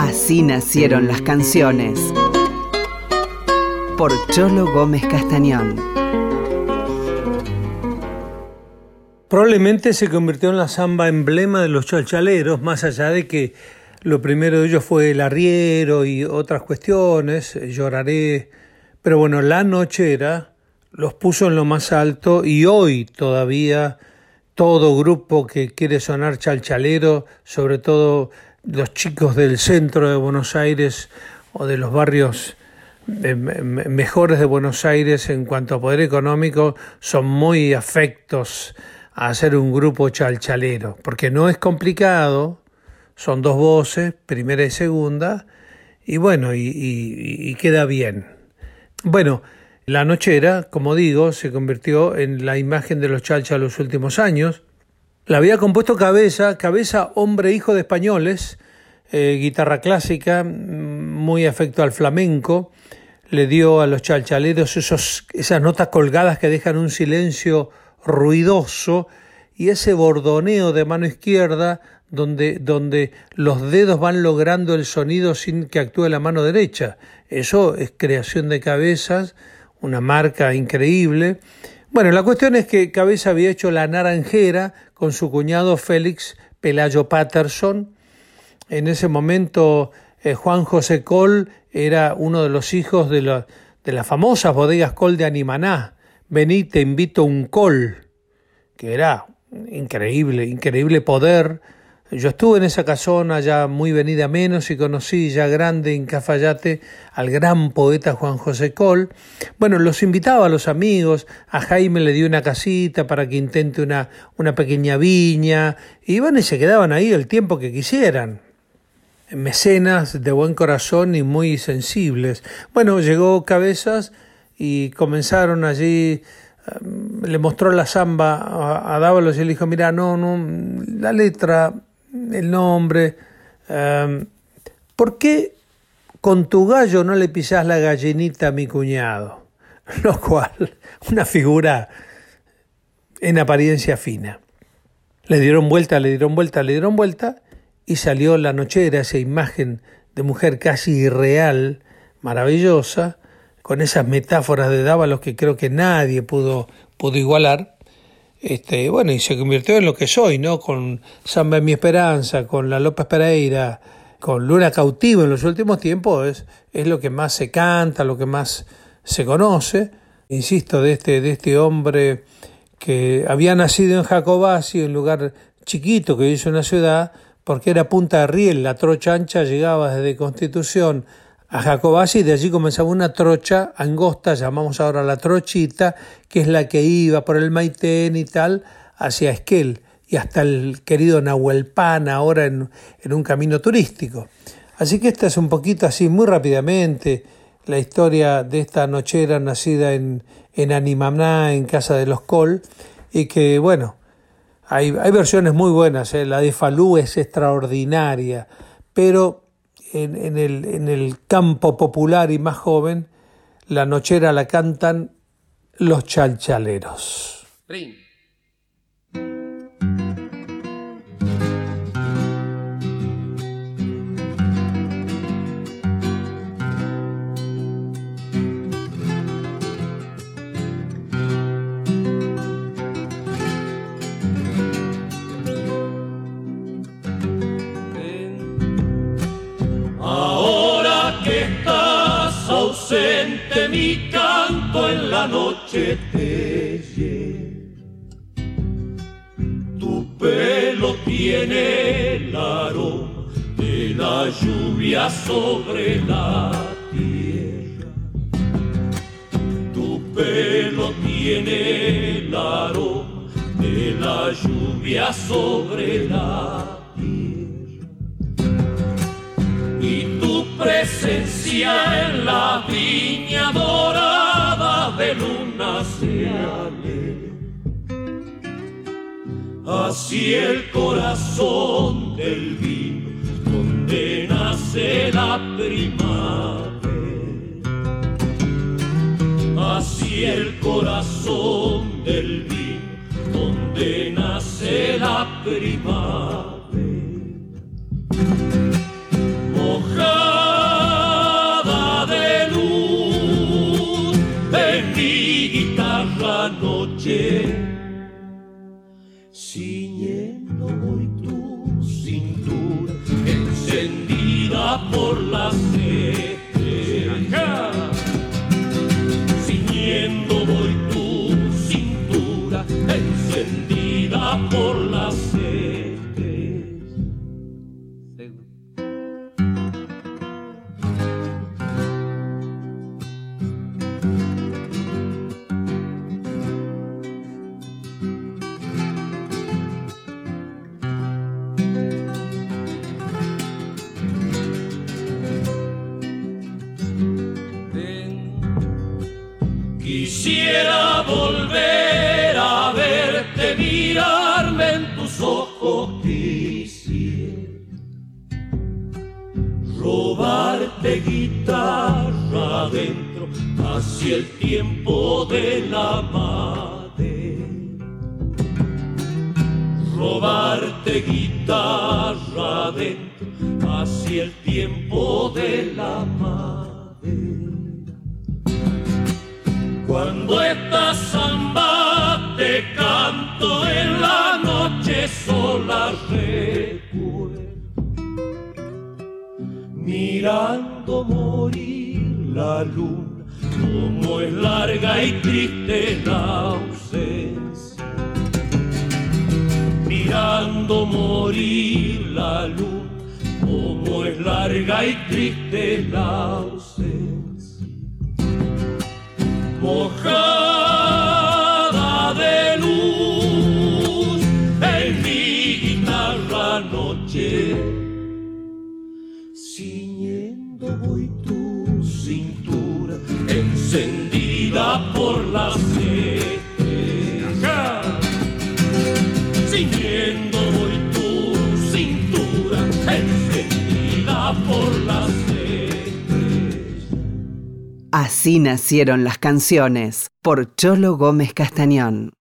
Así nacieron las canciones. Por Cholo Gómez Castañón. Probablemente se convirtió en la samba emblema de los chalchaleros, más allá de que lo primero de ellos fue el arriero y otras cuestiones, lloraré. Pero bueno, la nochera los puso en lo más alto y hoy todavía todo grupo que quiere sonar chalchalero, sobre todo los chicos del centro de Buenos Aires o de los barrios eh, mejores de Buenos Aires en cuanto a poder económico, son muy afectos a hacer un grupo chalchalero, porque no es complicado, son dos voces, primera y segunda, y bueno, y, queda bien. Bueno, la nochera, como digo, se convirtió en la imagen de los chalchas los últimos años. La había compuesto Cabeza, Cabeza, hombre hijo de españoles, eh, guitarra clásica, muy afecto al flamenco, le dio a los chalchaleros esos, esas notas colgadas que dejan un silencio ruidoso y ese bordoneo de mano izquierda donde, donde los dedos van logrando el sonido sin que actúe la mano derecha. Eso es creación de cabezas, una marca increíble. Bueno, la cuestión es que Cabeza había hecho La Naranjera con su cuñado Félix Pelayo Patterson. En ese momento eh, Juan José Col era uno de los hijos de, la, de las famosas bodegas Col de Animaná. Vení, te invito un col, que era increíble, increíble poder. Yo estuve en esa casona ya muy venida menos y conocí ya grande en Cafayate al gran poeta Juan José Col. Bueno, los invitaba a los amigos, a Jaime le dio una casita para que intente una, una pequeña viña, iban y se quedaban ahí el tiempo que quisieran. Mecenas de buen corazón y muy sensibles. Bueno, llegó Cabezas y comenzaron allí le mostró la samba a, Dávalos y le dijo, mira, no, no, la letra, el nombre, em, ¿por qué con tu gallo no le pisás la gallinita a mi cuñado? Lo cual, una figura en apariencia fina. Le dieron vuelta, le dieron vuelta, le dieron vuelta y salió la nochera, esa imagen de mujer casi irreal, maravillosa, con esas metáforas de Dávalos que creo que nadie pudo, pudo igualar. Este, bueno, y se convirtió en lo que soy, ¿no? Con Samba en mi esperanza, con la López Pereira, con Luna Cautivo en los últimos tiempos, es, es lo que más se canta, lo que más se conoce. Insisto, de este, de este hombre que había nacido en Jacobasi, un lugar chiquito que hizo una ciudad, porque era Punta de Riel, la trocha ancha llegaba desde Constitución a Jacobasi y de allí comenzaba una trocha angosta, llamamos ahora la trochita, que es la que iba por el Maitén y tal, hacia Esquel y hasta el querido Nahuelpan, ahora en, un camino turístico. Así que esta es un poquito así, muy rápidamente, la historia de esta nochera nacida en, en en Casa de los Col, y que, bueno, hay, hay versiones muy buenas, ¿eh? la de Falú es extraordinaria, pero en, el, en el campo popular y más joven, la nochera la cantan los chalchaleros. Mi canto en la noche te Tu pelo tiene el aroma de la lluvia sobre la tierra. Tu pelo tiene el aroma de la lluvia sobre la en la viña dorada de luna se Así el corazón del vino donde nace la primavera. Así el corazón del vino donde nace la primavera robarte guitarra adentro, hacia el tiempo de la madre. Robarte guitarra adentro, hacia el tiempo de la madre. Morir la luna, como es larga y triste la ausencia. Mirando morir la luna, como es larga y triste la ausencia mojada de luz en mi guitarra noche, Así nacieron las canciones por Cholo Gómez Castañón.